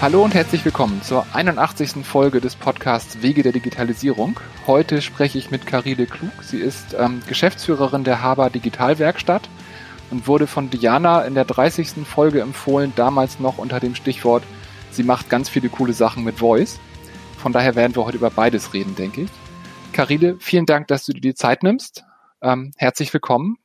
Hallo und herzlich willkommen zur 81. Folge des Podcasts Wege der Digitalisierung. Heute spreche ich mit Carile Klug. Sie ist ähm, Geschäftsführerin der Haber Digitalwerkstatt und wurde von Diana in der 30. Folge empfohlen, damals noch unter dem Stichwort, sie macht ganz viele coole Sachen mit Voice. Von daher werden wir heute über beides reden, denke ich. Carile, vielen Dank, dass du dir die Zeit nimmst. Ähm, herzlich willkommen.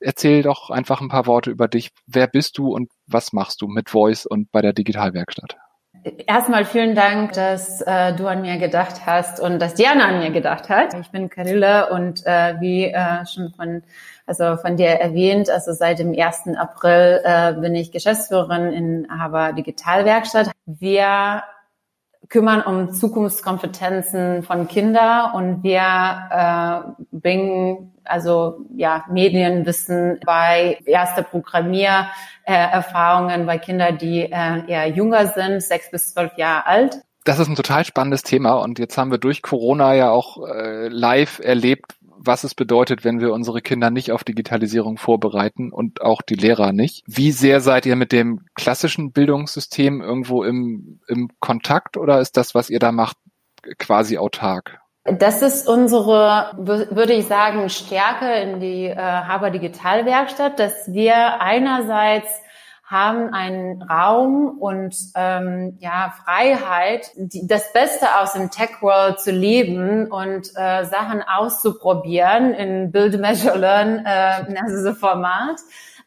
Erzähl doch einfach ein paar Worte über dich. Wer bist du und was machst du mit Voice und bei der Digitalwerkstatt? Erstmal vielen Dank, dass äh, du an mir gedacht hast und dass Diana an mir gedacht hat. Ich bin Carilla und äh, wie äh, schon von also von dir erwähnt, also seit dem 1. April äh, bin ich Geschäftsführerin in Haber Digitalwerkstatt. Wir kümmern um Zukunftskompetenzen von Kindern und wir äh, bringen also ja Medienwissen bei erste Programmiererfahrungen bei Kindern, die äh, eher jünger sind, sechs bis zwölf Jahre alt. Das ist ein total spannendes Thema und jetzt haben wir durch Corona ja auch äh, live erlebt, was es bedeutet, wenn wir unsere Kinder nicht auf Digitalisierung vorbereiten und auch die Lehrer nicht. Wie sehr seid ihr mit dem klassischen Bildungssystem irgendwo im, im Kontakt oder ist das, was ihr da macht, quasi autark? Das ist unsere, würde ich sagen, Stärke in die äh, Haber Digitalwerkstatt, dass wir einerseits haben einen Raum und ähm, ja Freiheit, die, das Beste aus dem Tech World zu leben und äh, Sachen auszuprobieren in Build, Measure, Learn, äh, also so Format,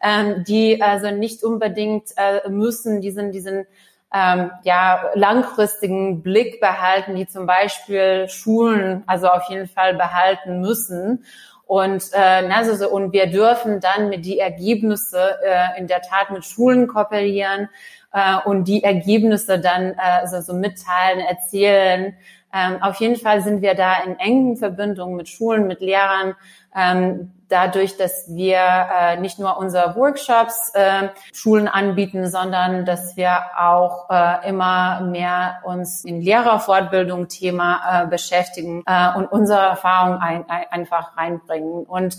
ähm, die also nicht unbedingt äh, müssen. Diesen diesen ähm, ja langfristigen Blick behalten, die zum Beispiel Schulen also auf jeden Fall behalten müssen und, äh, also so, und wir dürfen dann mit die Ergebnisse äh, in der Tat mit Schulen kooperieren äh, und die Ergebnisse dann äh, also so mitteilen, erzählen. Ähm, auf jeden Fall sind wir da in engen Verbindungen mit Schulen, mit Lehrern, ähm, dadurch, dass wir äh, nicht nur unsere Workshops äh, Schulen anbieten, sondern dass wir auch äh, immer mehr uns in Lehrerfortbildung Thema äh, beschäftigen äh, und unsere Erfahrung ein, ein, einfach reinbringen. Und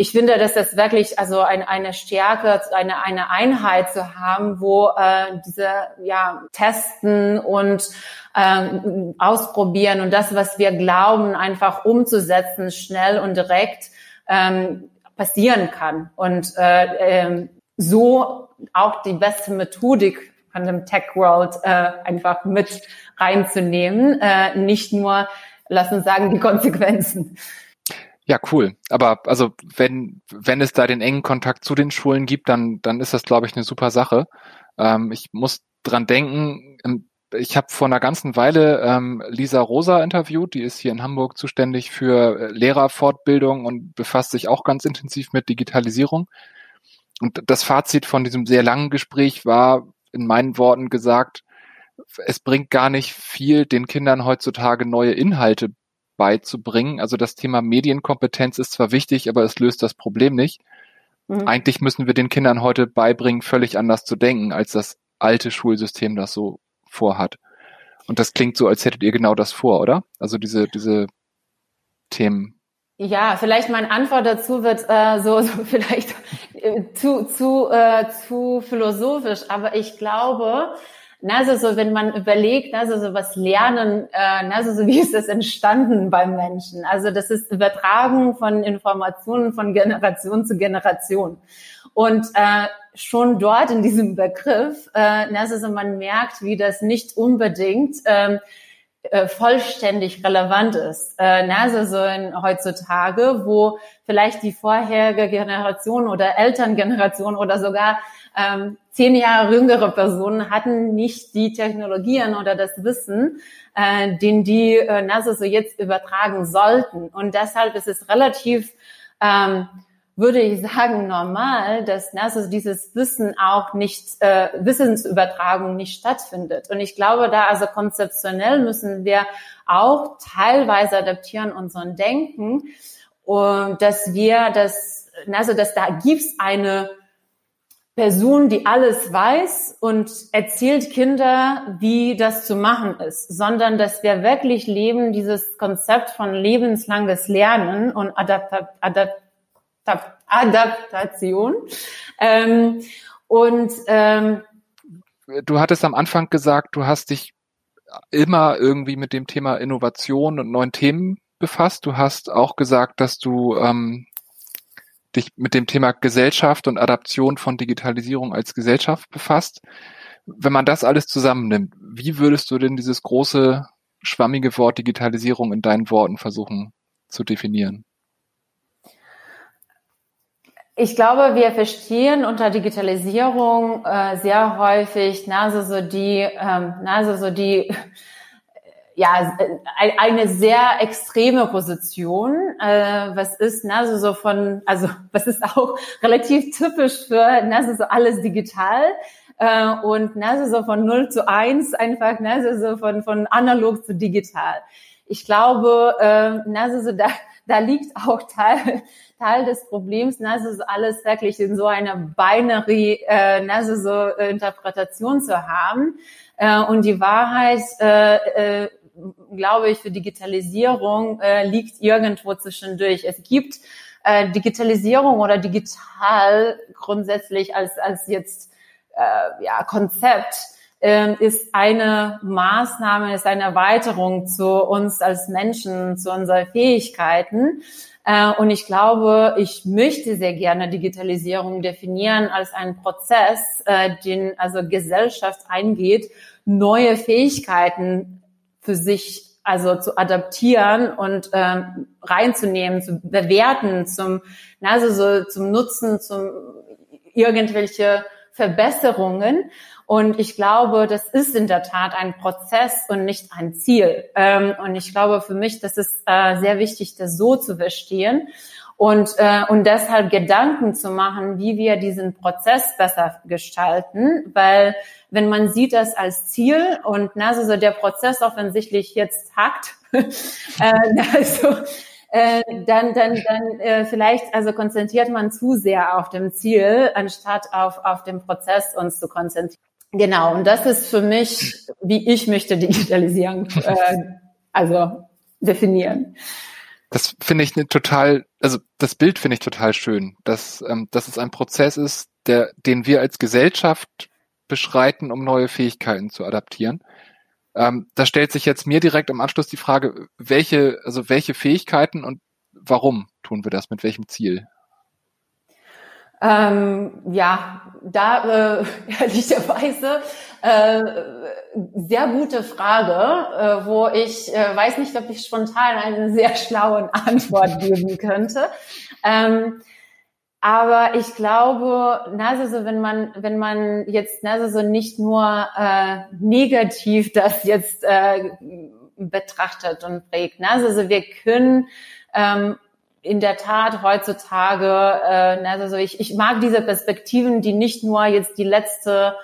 ich finde, dass das wirklich also ein, eine Stärke, eine, eine Einheit zu haben, wo äh, diese ja testen und ähm, ausprobieren und das, was wir glauben, einfach umzusetzen, schnell und direkt ähm, passieren kann. Und äh, ähm, so auch die beste Methodik von dem Tech World äh, einfach mit reinzunehmen, äh, nicht nur, lass uns sagen, die Konsequenzen. Ja, cool. Aber also wenn wenn es da den engen Kontakt zu den Schulen gibt, dann dann ist das glaube ich eine super Sache. Ähm, ich muss dran denken. Ich habe vor einer ganzen Weile ähm, Lisa Rosa interviewt, die ist hier in Hamburg zuständig für äh, Lehrerfortbildung und befasst sich auch ganz intensiv mit Digitalisierung. Und das Fazit von diesem sehr langen Gespräch war in meinen Worten gesagt, es bringt gar nicht viel, den Kindern heutzutage neue Inhalte beizubringen. Also das Thema Medienkompetenz ist zwar wichtig, aber es löst das Problem nicht. Mhm. Eigentlich müssen wir den Kindern heute beibringen, völlig anders zu denken, als das alte Schulsystem das so vorhat. Und das klingt so, als hättet ihr genau das vor, oder? Also diese, diese Themen. Ja, vielleicht meine Antwort dazu wird äh, so, so vielleicht äh, zu, zu, äh, zu philosophisch, aber ich glaube, na, also so, wenn man überlegt, also so was Lernen, äh, na, also so wie ist das entstanden beim Menschen? Also das ist Übertragen von Informationen von Generation zu Generation. Und äh, schon dort in diesem Begriff, äh, also so man merkt, wie das nicht unbedingt ähm, äh, vollständig relevant ist. Äh, also so in, heutzutage, wo vielleicht die vorherige Generation oder Elterngeneration oder sogar ähm, zehn Jahre jüngere Personen hatten nicht die Technologien oder das Wissen, äh, den die äh, NASA so jetzt übertragen sollten. Und deshalb ist es relativ, ähm, würde ich sagen, normal, dass NASA dieses Wissen auch nicht, äh, Wissensübertragung nicht stattfindet. Und ich glaube, da also konzeptionell müssen wir auch teilweise adaptieren unseren Denken, und dass wir das, also dass da gibt's eine Person, die alles weiß und erzählt Kinder, wie das zu machen ist, sondern dass wir wirklich leben, dieses Konzept von lebenslanges Lernen und Adapta Adap Adaptation. Ähm, und ähm, du hattest am Anfang gesagt, du hast dich immer irgendwie mit dem Thema Innovation und neuen Themen befasst. Du hast auch gesagt, dass du ähm, dich mit dem Thema Gesellschaft und Adaption von Digitalisierung als Gesellschaft befasst. Wenn man das alles zusammennimmt, wie würdest du denn dieses große, schwammige Wort Digitalisierung in deinen Worten versuchen zu definieren? Ich glaube, wir verstehen unter Digitalisierung äh, sehr häufig, na, also so die, ähm, na, also so die, ja, eine sehr extreme Position. Äh, was ist, na, also so von, also was ist auch relativ typisch für, na, also so alles digital. Äh, und na, also so von 0 zu 1 einfach, na, also so von, von analog zu digital. Ich glaube, äh, na, also so da, da liegt auch Teil, Teil des Problems, ne, also alles wirklich in so einer Binary, äh, ne, also so äh, Interpretation zu haben. Äh, und die Wahrheit, äh, äh, glaube ich, für Digitalisierung äh, liegt irgendwo zwischendurch. Es gibt äh, Digitalisierung oder digital grundsätzlich als, als jetzt äh, ja, Konzept ist eine Maßnahme, ist eine Erweiterung zu uns als Menschen, zu unseren Fähigkeiten. Äh, und ich glaube, ich möchte sehr gerne Digitalisierung definieren als einen Prozess, äh, den also Gesellschaft eingeht, neue Fähigkeiten für sich also zu adaptieren und ähm, reinzunehmen, zu bewerten, zum also so zum Nutzen, zum irgendwelche Verbesserungen. Und ich glaube, das ist in der Tat ein Prozess und nicht ein Ziel. Ähm, und ich glaube für mich, das ist äh, sehr wichtig, das so zu verstehen und, äh, und deshalb Gedanken zu machen, wie wir diesen Prozess besser gestalten, weil wenn man sieht das als Ziel und na, also der Prozess offensichtlich jetzt hackt, äh, also, äh, dann, dann, dann äh, vielleicht also konzentriert man zu sehr auf dem Ziel, anstatt auf, auf den Prozess uns zu konzentrieren. Genau, und das ist für mich, wie ich möchte Digitalisierung äh, also definieren. Das finde ich eine total, also das Bild finde ich total schön, dass, ähm, dass es ein Prozess ist, der, den wir als Gesellschaft beschreiten, um neue Fähigkeiten zu adaptieren. Ähm, da stellt sich jetzt mir direkt im Anschluss die Frage, welche, also welche Fähigkeiten und warum tun wir das, mit welchem Ziel? Ähm, ja, da äh, ehrlicherweise äh, sehr gute Frage, äh, wo ich äh, weiß nicht, ob ich spontan eine sehr schlaue Antwort geben könnte. Ähm, aber ich glaube, na, also wenn man, wenn man jetzt na, also nicht nur äh, negativ das jetzt äh, betrachtet und prägt, na, also wir können ähm, in der Tat heutzutage, äh, also ich, ich mag diese Perspektiven, die nicht nur jetzt die letzte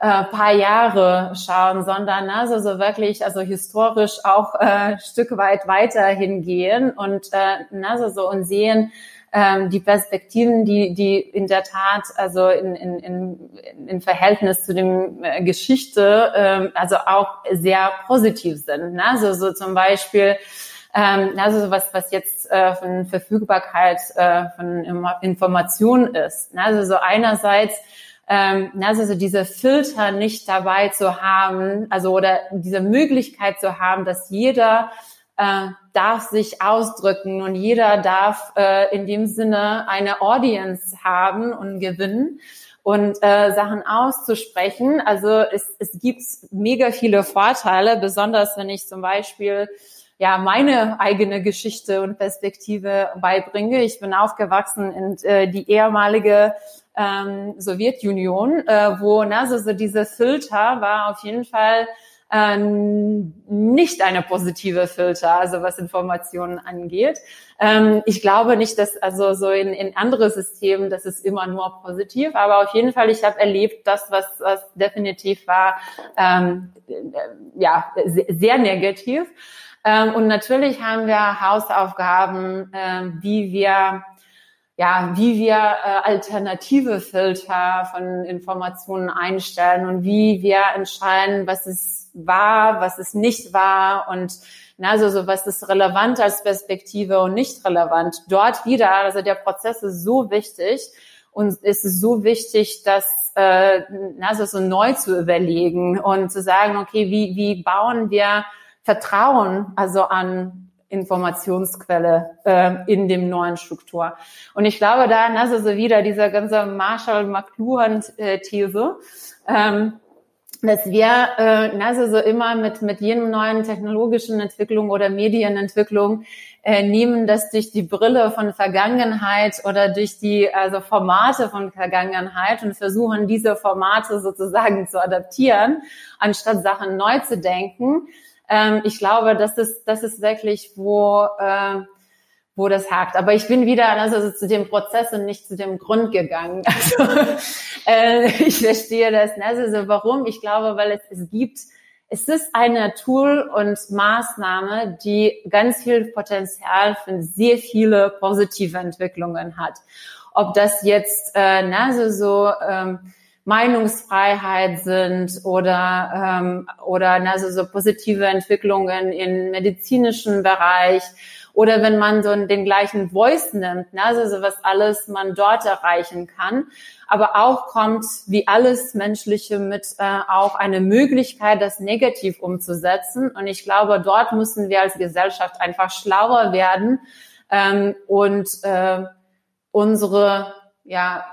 äh, paar Jahre schauen, sondern also so wirklich, also historisch auch äh, Stück weit weiter hingehen und äh, also so und sehen ähm, die Perspektiven, die die in der Tat also in in, in, in Verhältnis zu dem äh, Geschichte äh, also auch sehr positiv sind. Ne? Also so zum Beispiel ähm, also was, was jetzt äh, von Verfügbarkeit äh, von Informationen ist. Ne? Also so einerseits ähm, also so diese Filter nicht dabei zu haben, also oder diese Möglichkeit zu haben, dass jeder äh, darf sich ausdrücken und jeder darf äh, in dem Sinne eine Audience haben und gewinnen und äh, Sachen auszusprechen. Also es, es gibt mega viele Vorteile, besonders wenn ich zum Beispiel ja meine eigene Geschichte und Perspektive beibringe. Ich bin aufgewachsen in äh, die ehemalige ähm, Sowjetunion, äh, wo na, so, so diese Filter war auf jeden Fall ähm, nicht eine positive Filter, also was Informationen angeht. Ähm, ich glaube nicht, dass also so in, in andere Systemen, das ist immer nur positiv, aber auf jeden Fall, ich habe erlebt, das, was, was definitiv war, ähm, äh, ja, sehr, sehr negativ. Ähm, und natürlich haben wir Hausaufgaben, äh, wie wir ja, wie wir äh, alternative Filter von Informationen einstellen und wie wir entscheiden, was ist wahr, was ist nicht wahr und na, also so was ist relevant als Perspektive und nicht relevant. Dort wieder, also der Prozess ist so wichtig Und es ist so wichtig, das äh, also so neu zu überlegen und zu sagen, okay, wie, wie bauen wir Vertrauen also an Informationsquelle äh, in dem neuen Struktur. Und ich glaube, da also so wieder dieser ganze Marshall-McLuhan-These, ähm, dass wir äh, also so immer mit, mit jedem neuen technologischen Entwicklung oder Medienentwicklung äh, nehmen das durch die Brille von Vergangenheit oder durch die also Formate von Vergangenheit und versuchen diese Formate sozusagen zu adaptieren, anstatt Sachen neu zu denken. Ähm, ich glaube, das ist das ist wirklich wo äh, wo das hakt. Aber ich bin wieder also zu dem Prozess und nicht zu dem Grund gegangen. Also, äh, ich verstehe das. Ne? Also warum? Ich glaube, weil es, es gibt, es ist eine Tool und Maßnahme, die ganz viel Potenzial für sehr viele positive Entwicklungen hat. Ob das jetzt äh, ne, also so ähm, Meinungsfreiheit sind oder ähm, oder also so positive Entwicklungen im medizinischen Bereich oder wenn man so den gleichen Voice nimmt, ne, also so was alles man dort erreichen kann. Aber auch kommt, wie alles Menschliche, mit äh, auch eine Möglichkeit, das negativ umzusetzen. Und ich glaube, dort müssen wir als Gesellschaft einfach schlauer werden ähm, und äh, unsere ja,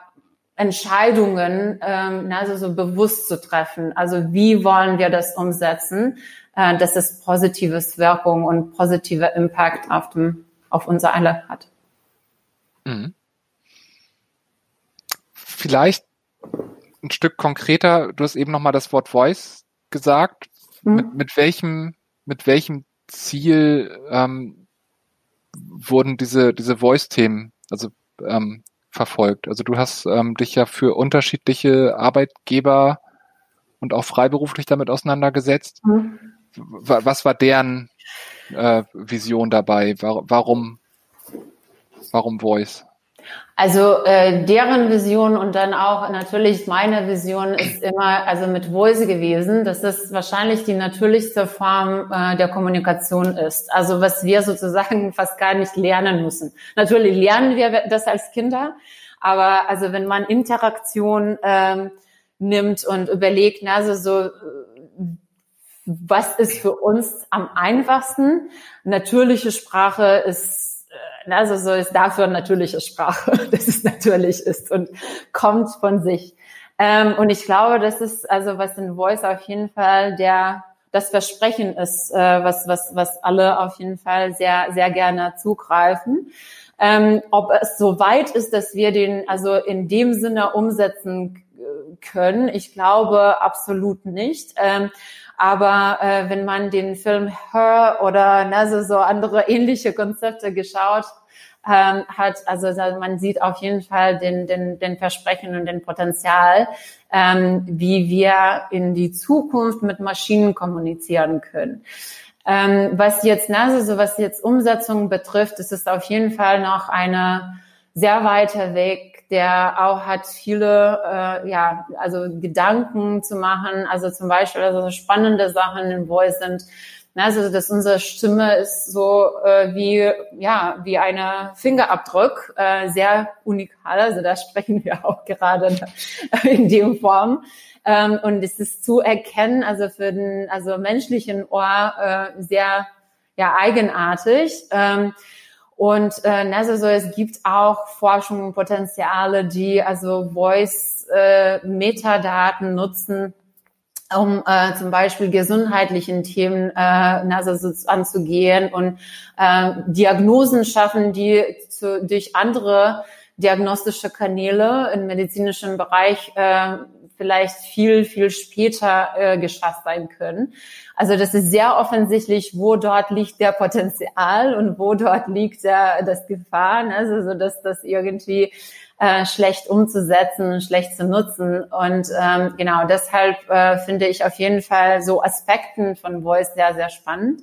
Entscheidungen ähm, also so bewusst zu treffen. Also wie wollen wir das umsetzen, äh, dass es positives Wirkung und positiver Impact auf, dem, auf unser alle hat. Mhm. Vielleicht ein Stück konkreter, du hast eben nochmal das Wort Voice gesagt. Mhm. Mit, mit, welchem, mit welchem Ziel ähm, wurden diese, diese Voice-Themen, also ähm, verfolgt. Also du hast ähm, dich ja für unterschiedliche Arbeitgeber und auch freiberuflich damit auseinandergesetzt. Mhm. Was war deren äh, Vision dabei? Warum, warum Voice? Also äh, deren Vision und dann auch natürlich meine Vision ist immer also mit Voice gewesen, dass das wahrscheinlich die natürlichste Form äh, der Kommunikation ist. Also was wir sozusagen fast gar nicht lernen müssen. Natürlich lernen wir das als Kinder, aber also wenn man Interaktion ähm, nimmt und überlegt, na, also so was ist für uns am einfachsten? Natürliche Sprache ist also so ist dafür natürliche Sprache, dass es natürlich ist und kommt von sich. Ähm, und ich glaube, das ist also was in Voice auf jeden Fall der das Versprechen ist, äh, was was was alle auf jeden Fall sehr sehr gerne zugreifen. Ähm, ob es so weit ist, dass wir den also in dem Sinne umsetzen können, ich glaube absolut nicht. Ähm, aber äh, wenn man den Film Her oder ne, so andere ähnliche Konzepte geschaut ähm, hat, also man sieht auf jeden Fall den, den, den Versprechen und den Potenzial, ähm, wie wir in die Zukunft mit Maschinen kommunizieren können. Ähm, was jetzt, ne, also was jetzt Umsetzung betrifft, ist es auf jeden Fall noch eine sehr weiter Weg der auch hat viele, äh, ja, also Gedanken zu machen, also zum Beispiel also spannende Sachen in Voice sind, ne, also dass unsere Stimme ist so äh, wie ja wie eine Fingerabdruck, äh, sehr unikal, also da sprechen wir auch gerade in dem Form. Ähm, und es ist zu erkennen, also für den also menschlichen Ohr äh, sehr ja eigenartig. Ähm, und äh, also so, es gibt auch Forschung und Potenziale, die also Voice-Metadaten äh, nutzen, um äh, zum Beispiel gesundheitlichen Themen äh, also so anzugehen und äh, Diagnosen schaffen, die zu, durch andere diagnostische Kanäle im medizinischen Bereich äh, vielleicht viel, viel später äh, geschafft sein können. Also das ist sehr offensichtlich, wo dort liegt der Potenzial und wo dort liegt der, das Gefahr, ne? also so dass das irgendwie äh, schlecht umzusetzen, schlecht zu nutzen. Und ähm, genau deshalb äh, finde ich auf jeden Fall so Aspekten von Voice sehr, sehr spannend.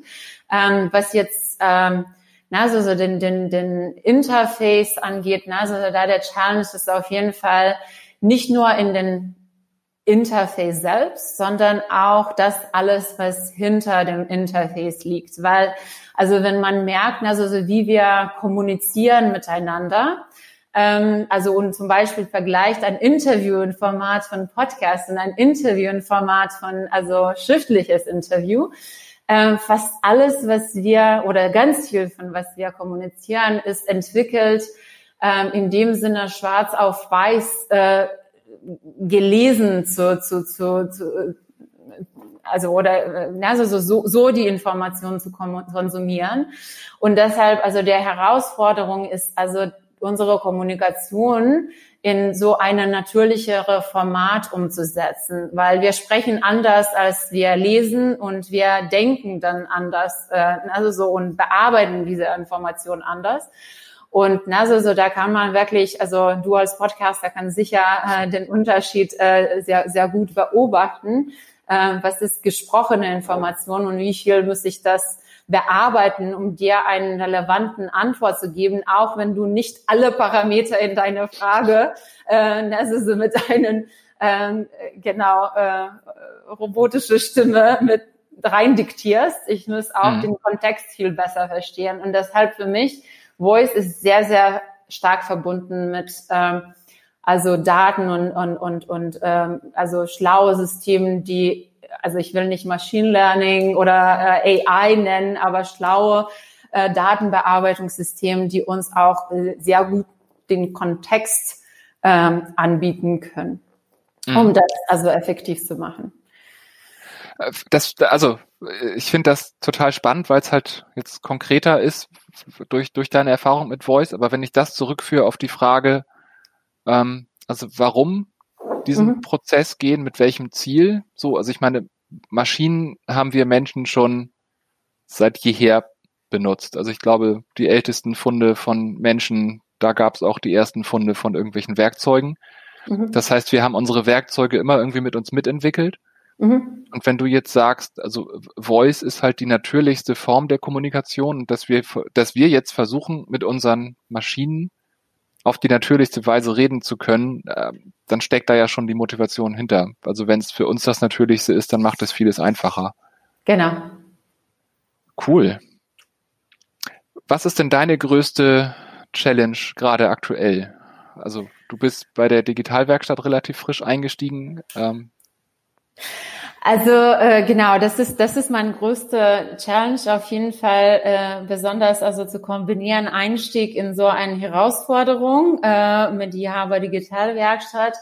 Ähm, was jetzt ähm, na, so, so den, den, den Interface angeht, na, so da der Challenge ist auf jeden Fall nicht nur in den Interface selbst, sondern auch das alles, was hinter dem Interface liegt. Weil, also wenn man merkt, also so wie wir kommunizieren miteinander, Ähm, also und zum Beispiel vergleicht ein Interview in Format von Podcast und ein Interview in Format von, also schriftliches Interview. Ähm, fast alles, was wir oder ganz viel von was wir kommunizieren, ist entwickelt ähm, in dem Sinne schwarz auf weiß äh, gelesen zu, zu, zu, zu also oder also so, so, so die Informationen zu konsumieren. Und deshalb, also der Herausforderung ist also unsere Kommunikation in so eine natürlichere Format umzusetzen, weil wir sprechen anders, als wir lesen und wir denken dann anders, äh, also so und bearbeiten diese Information anders. Und also so da kann man wirklich, also du als Podcaster kann sicher äh, den Unterschied äh, sehr sehr gut beobachten. Äh, was ist gesprochene Information und wie viel muss ich das bearbeiten, um dir einen relevanten Antwort zu geben, auch wenn du nicht alle Parameter in deine Frage, äh, also so mit einem äh, genau äh, robotische Stimme mit rein diktierst. Ich muss auch mhm. den Kontext viel besser verstehen und deshalb für mich Voice ist sehr sehr stark verbunden mit ähm, also Daten und und und und ähm, also schlaue Systeme, die also ich will nicht Machine Learning oder äh, AI nennen, aber schlaue äh, Datenbearbeitungssysteme, die uns auch äh, sehr gut den Kontext ähm, anbieten können, um mhm. das also effektiv zu machen. Äh, das, also ich finde das total spannend, weil es halt jetzt konkreter ist durch, durch deine Erfahrung mit Voice. Aber wenn ich das zurückführe auf die Frage, ähm, also warum diesen mhm. Prozess gehen, mit welchem Ziel. So, also ich meine, Maschinen haben wir Menschen schon seit jeher benutzt. Also ich glaube, die ältesten Funde von Menschen, da gab es auch die ersten Funde von irgendwelchen Werkzeugen. Mhm. Das heißt, wir haben unsere Werkzeuge immer irgendwie mit uns mitentwickelt. Mhm. Und wenn du jetzt sagst, also Voice ist halt die natürlichste Form der Kommunikation und dass wir, dass wir jetzt versuchen, mit unseren Maschinen auf die natürlichste Weise reden zu können, äh, dann steckt da ja schon die Motivation hinter. Also wenn es für uns das Natürlichste ist, dann macht es vieles einfacher. Genau. Cool. Was ist denn deine größte Challenge gerade aktuell? Also du bist bei der Digitalwerkstatt relativ frisch eingestiegen. Ähm, also äh, genau, das ist das ist mein größter Challenge auf jeden Fall, äh, besonders also zu kombinieren Einstieg in so eine Herausforderung äh, mit die Haber Digitalwerkstatt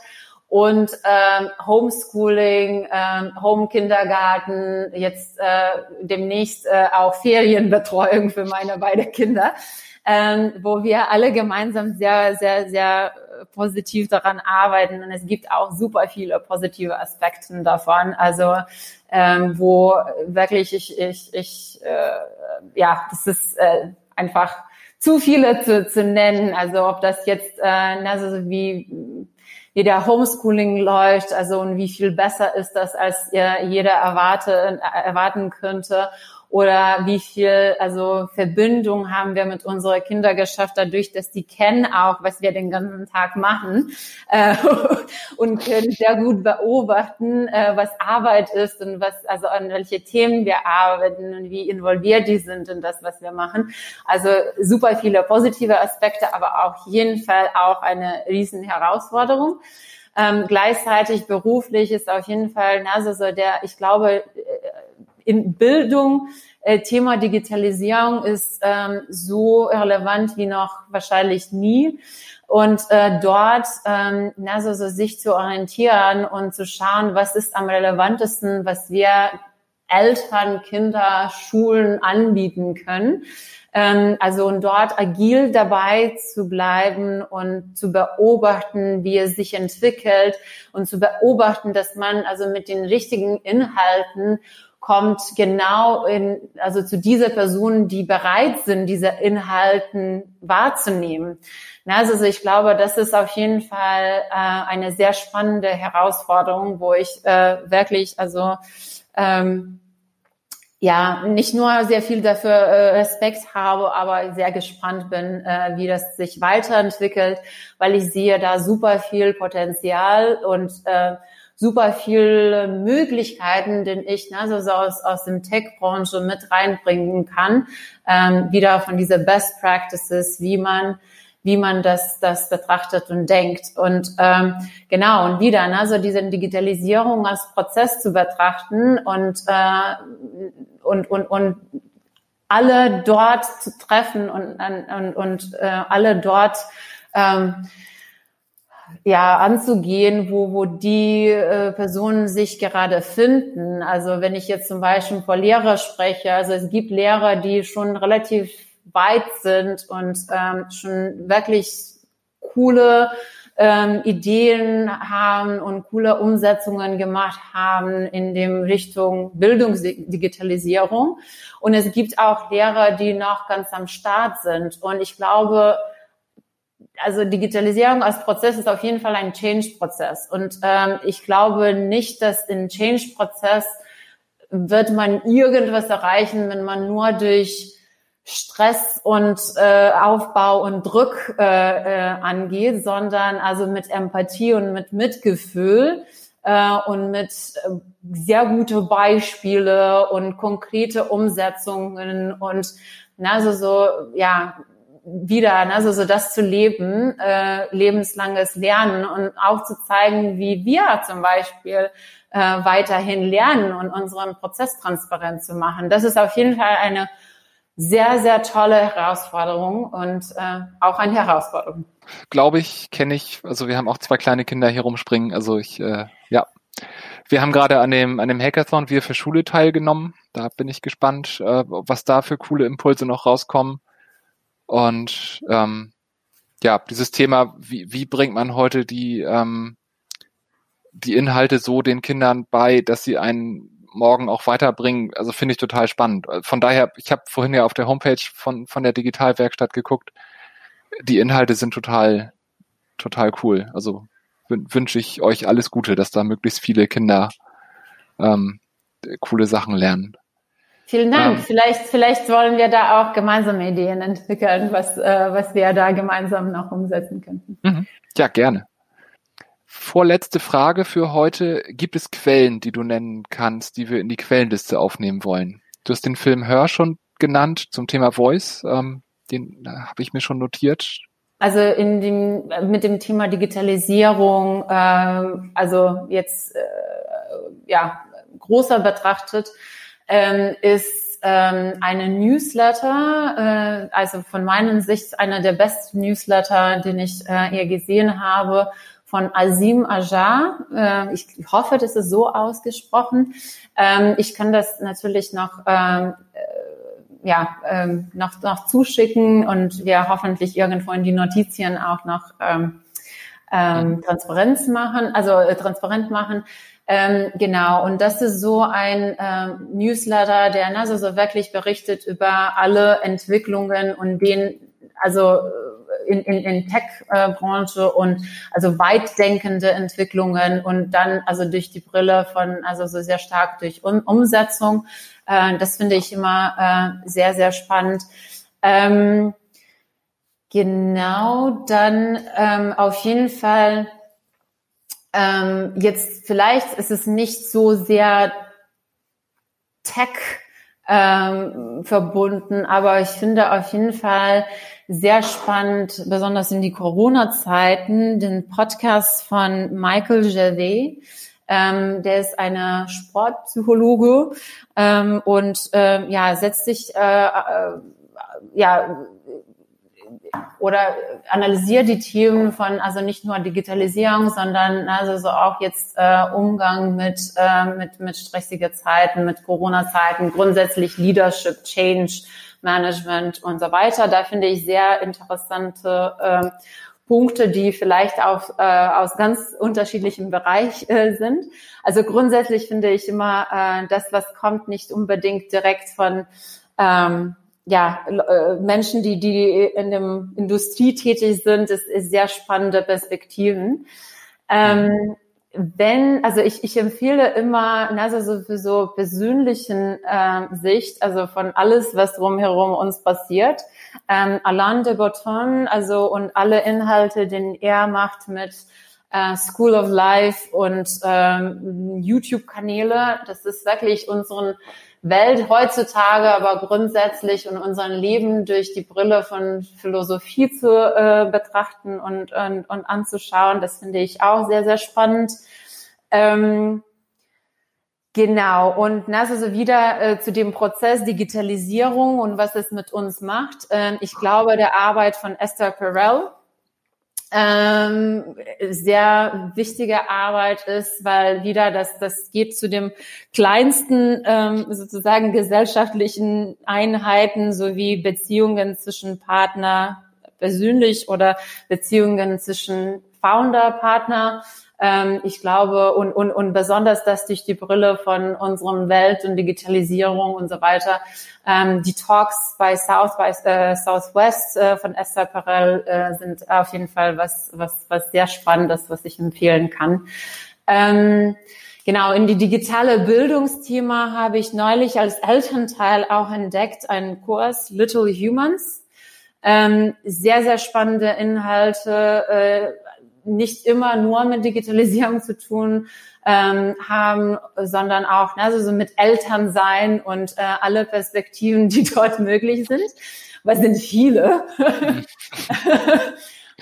und ähm, Homeschooling, ähm, Home Kindergarten, jetzt äh, demnächst äh, auch Ferienbetreuung für meine beiden Kinder, ähm, wo wir alle gemeinsam sehr sehr sehr positiv daran arbeiten und es gibt auch super viele positive Aspekte davon. Also ähm, wo wirklich ich ich ich äh, ja das ist äh, einfach zu viele zu, zu nennen. Also ob das jetzt äh, also wie wie der Homeschooling läuft, also und wie viel besser ist das, als jeder erwarte, erwarten könnte oder wie viel also Verbindung haben wir mit unserer Kinder geschafft, dadurch, dass die kennen auch, was wir den ganzen Tag machen äh, und können sehr gut beobachten, äh, was Arbeit ist und was also an welche Themen wir arbeiten und wie involviert die sind in das, was wir machen. Also super viele positive Aspekte, aber auf jeden Fall auch eine riesen Herausforderung. Ähm, gleichzeitig beruflich ist auf jeden Fall, also so der, ich glaube, in Bildung, äh, Thema Digitalisierung ist ähm, so relevant wie noch wahrscheinlich nie. Und äh, dort ähm, na, so, so sich zu orientieren und zu schauen, was ist am relevantesten, was wir Eltern, Kinder, Schulen anbieten können. Ähm, also und dort agil dabei zu bleiben und zu beobachten, wie es sich entwickelt und zu beobachten, dass man also mit den richtigen Inhalten kommt genau in, also zu dieser Person, die bereit sind, diese Inhalten wahrzunehmen. Also ich glaube, das ist auf jeden Fall äh, eine sehr spannende Herausforderung, wo ich äh, wirklich also ähm, ja nicht nur sehr viel dafür äh, Respekt habe, aber sehr gespannt bin, äh, wie das sich weiterentwickelt, weil ich sehe da super viel Potenzial und äh, super viele Möglichkeiten, den ich ne, also so aus, aus dem Tech-Branche mit reinbringen kann. Ähm, wieder von dieser Best Practices, wie man wie man das, das betrachtet und denkt. Und ähm, genau, und wieder, ne, so diese Digitalisierung als Prozess zu betrachten und, äh, und, und, und alle dort zu treffen und, und, und äh, alle dort ähm, ja anzugehen, wo wo die äh, Personen sich gerade finden. Also wenn ich jetzt zum Beispiel vor Lehrer spreche, also es gibt Lehrer, die schon relativ weit sind und ähm, schon wirklich coole ähm, Ideen haben und coole Umsetzungen gemacht haben in dem Richtung Bildungsdigitalisierung. Und es gibt auch Lehrer, die noch ganz am Start sind. Und ich glaube, also Digitalisierung als Prozess ist auf jeden Fall ein Change-Prozess. Und ähm, ich glaube nicht, dass in Change-Prozess wird man irgendwas erreichen, wenn man nur durch Stress und äh, Aufbau und Druck äh, äh, angeht, sondern also mit Empathie und mit Mitgefühl äh, und mit äh, sehr gute Beispiele und konkrete Umsetzungen und na, also so ja wieder, also so das zu leben, äh, lebenslanges Lernen und auch zu zeigen, wie wir zum Beispiel äh, weiterhin lernen und unseren Prozess transparent zu machen. Das ist auf jeden Fall eine sehr, sehr tolle Herausforderung und äh, auch eine Herausforderung. Glaube ich, kenne ich. Also wir haben auch zwei kleine Kinder hier rumspringen. Also ich, äh, ja. Wir haben gerade an dem, an dem Hackathon Wir für Schule teilgenommen. Da bin ich gespannt, äh, was da für coole Impulse noch rauskommen. Und ähm, ja, dieses Thema, wie, wie bringt man heute die, ähm, die Inhalte so den Kindern bei, dass sie einen morgen auch weiterbringen, also finde ich total spannend. Von daher, ich habe vorhin ja auf der Homepage von, von der Digitalwerkstatt geguckt, die Inhalte sind total, total cool. Also wünsche ich euch alles Gute, dass da möglichst viele Kinder ähm, coole Sachen lernen. Vielen Dank. Ähm, vielleicht, vielleicht wollen wir da auch gemeinsame Ideen entwickeln, was, äh, was wir da gemeinsam noch umsetzen könnten. Mhm. Ja, gerne. Vorletzte Frage für heute. Gibt es Quellen, die du nennen kannst, die wir in die Quellenliste aufnehmen wollen? Du hast den Film Hör schon genannt zum Thema Voice. Ähm, den äh, habe ich mir schon notiert. Also in dem, mit dem Thema Digitalisierung, äh, also jetzt äh, ja großer betrachtet, ähm, ist ähm, eine Newsletter, äh, also von meiner Sicht einer der besten Newsletter, den ich äh, hier gesehen habe, von Azim Ajar. Äh, ich hoffe, das ist so ausgesprochen. Ähm, ich kann das natürlich noch ähm, äh, ja, ähm, noch, noch zuschicken und wir hoffentlich irgendwo in die Notizien auch noch ähm, ähm. Transparenz machen, also äh, transparent machen. Ähm, genau, und das ist so ein ähm, Newsletter, der also so wirklich berichtet über alle Entwicklungen und den, also äh, in, in, in Tech-Branche und also weitdenkende Entwicklungen und dann also durch die Brille von, also so sehr stark durch um Umsetzung. Äh, das finde ich immer äh, sehr, sehr spannend. Ähm, genau, dann ähm, auf jeden Fall ähm, jetzt vielleicht ist es nicht so sehr Tech ähm, verbunden, aber ich finde auf jeden Fall sehr spannend, besonders in die Corona-Zeiten, den Podcast von Michael Gervais. Ähm, der ist eine Sportpsychologe ähm, und ähm, ja setzt sich äh, äh, ja oder analysiere die Themen von, also nicht nur Digitalisierung, sondern also so auch jetzt äh, Umgang mit, äh, mit, mit stressigen Zeiten, mit Corona-Zeiten, grundsätzlich Leadership, Change, Management und so weiter. Da finde ich sehr interessante äh, Punkte, die vielleicht auch äh, aus ganz unterschiedlichem Bereich äh, sind. Also grundsätzlich finde ich immer, äh, das, was kommt, nicht unbedingt direkt von ähm, ja, äh, Menschen, die, die in dem Industrie tätig sind, ist, ist sehr spannende Perspektiven. Ähm, wenn, also ich, ich empfehle immer, also so für so persönlichen äh, Sicht, also von alles, was drumherum uns passiert, ähm, Alain de Botton, also und alle Inhalte, den er macht mit äh, School of Life und ähm, YouTube-Kanäle, das ist wirklich unseren Welt heutzutage, aber grundsätzlich in unserem Leben durch die Brille von Philosophie zu äh, betrachten und, und, und anzuschauen. Das finde ich auch sehr, sehr spannend. Ähm, Genau, und das also wieder äh, zu dem Prozess Digitalisierung und was es mit uns macht. Ähm, ich glaube, der Arbeit von Esther Perel ähm, sehr wichtige Arbeit ist, weil wieder das, das geht zu dem kleinsten ähm, sozusagen gesellschaftlichen Einheiten sowie Beziehungen zwischen Partner persönlich oder Beziehungen zwischen Founder, Partner. Ähm, ich glaube, und, und, und besonders das durch die Brille von unserem Welt und Digitalisierung und so weiter. Ähm, die Talks bei South by äh, Southwest äh, von Esther Perel äh, sind auf jeden Fall was, was, was sehr spannendes, was ich empfehlen kann. Ähm, Genau, in die digitale Bildungsthema habe ich neulich als Elternteil auch entdeckt einen Kurs Little Humans. Ähm, sehr, sehr spannende Inhalte, äh, nicht immer nur mit Digitalisierung zu tun ähm, haben, sondern auch ne, also so mit Elternsein und äh, alle Perspektiven, die dort möglich sind. Was sind viele,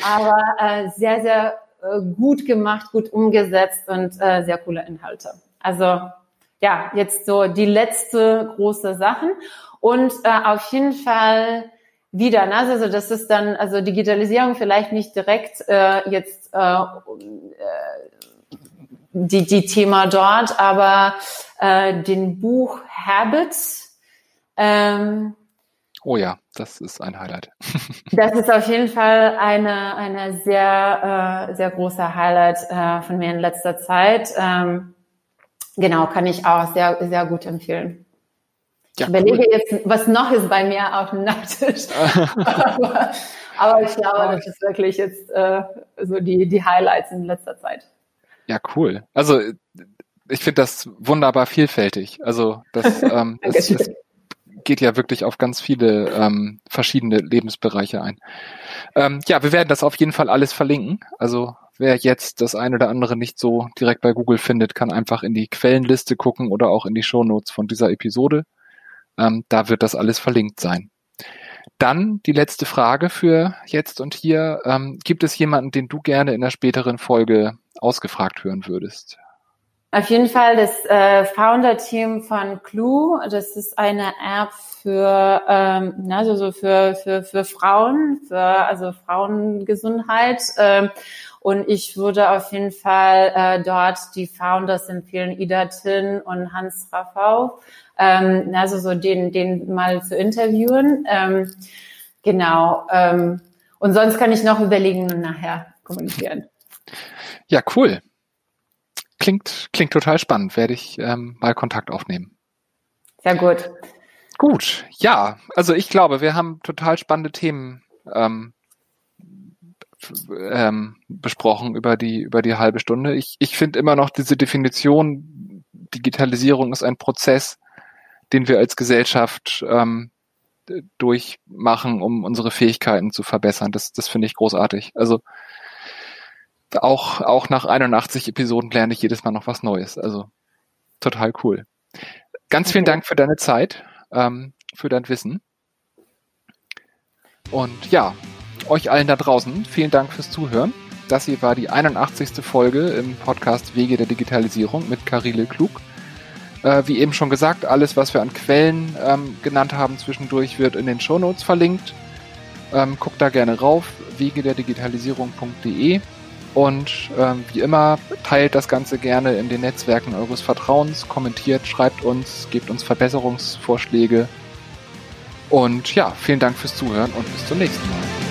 aber äh, sehr, sehr äh, gut gemacht, gut umgesetzt und äh, sehr coole Inhalte. Also ja, jetzt so die letzte große Sachen und äh, auf jeden Fall wieder. Ne? Also das ist dann, also Digitalisierung vielleicht nicht direkt äh, jetzt äh, äh, die, die Thema dort, aber äh, den Buch Habits. Ähm, oh ja, das ist ein Highlight. das ist auf jeden Fall eine, eine sehr, äh, sehr große Highlight äh, von mir in letzter Zeit. Ähm, genau, kann ich auch sehr, sehr gut empfehlen. Ja, ich überlege cool. jetzt, was noch ist bei mir auf dem Nachttisch. aber, aber, ich glaube, das ist wirklich jetzt äh, so die, die Highlights in letzter Zeit. Ja, cool. Also ich finde das wunderbar vielfältig. Also das, ähm, es, es geht ja wirklich auf ganz viele ähm, verschiedene Lebensbereiche ein. Ähm, ja, wir werden das auf jeden Fall alles verlinken. Also wer jetzt das eine oder andere nicht so direkt bei Google findet, kann einfach in die Quellenliste gucken oder auch in die Shownotes von dieser Episode. Ähm, da wird das alles verlinkt sein. Dann die letzte Frage für jetzt und hier. Ähm, gibt es jemanden, den du gerne in der späteren Folge ausgefragt hören würdest? Auf jeden Fall das äh, Founder-Team von Clue. Das ist eine App für ähm, also so für, für, für Frauen, für also Frauengesundheit. Ähm, und ich würde auf jeden Fall äh, dort die Founders empfehlen, Ida Tin und Hans Raffau ähm, also so den, den mal zu interviewen. Ähm, genau. Ähm, und sonst kann ich noch überlegen und nachher kommunizieren. Ja, cool. Klingt, klingt total spannend. Werde ich ähm, mal Kontakt aufnehmen. Sehr gut. Gut, ja, also ich glaube, wir haben total spannende Themen ähm, ähm, besprochen über die über die halbe Stunde. Ich, ich finde immer noch diese Definition, Digitalisierung ist ein Prozess, den wir als Gesellschaft ähm, durchmachen, um unsere Fähigkeiten zu verbessern. Das, das finde ich großartig. Also auch, auch nach 81 Episoden lerne ich jedes Mal noch was Neues. Also total cool. Ganz vielen Dank für deine Zeit, ähm, für dein Wissen. Und ja, euch allen da draußen, vielen Dank fürs Zuhören. Das hier war die 81. Folge im Podcast Wege der Digitalisierung mit Carile Klug. Äh, wie eben schon gesagt, alles, was wir an Quellen ähm, genannt haben zwischendurch, wird in den Shownotes verlinkt. Ähm, guckt da gerne rauf, wegederdigitalisierung.de und ähm, wie immer, teilt das Ganze gerne in den Netzwerken eures Vertrauens, kommentiert, schreibt uns, gebt uns Verbesserungsvorschläge. Und ja, vielen Dank fürs Zuhören und bis zum nächsten Mal.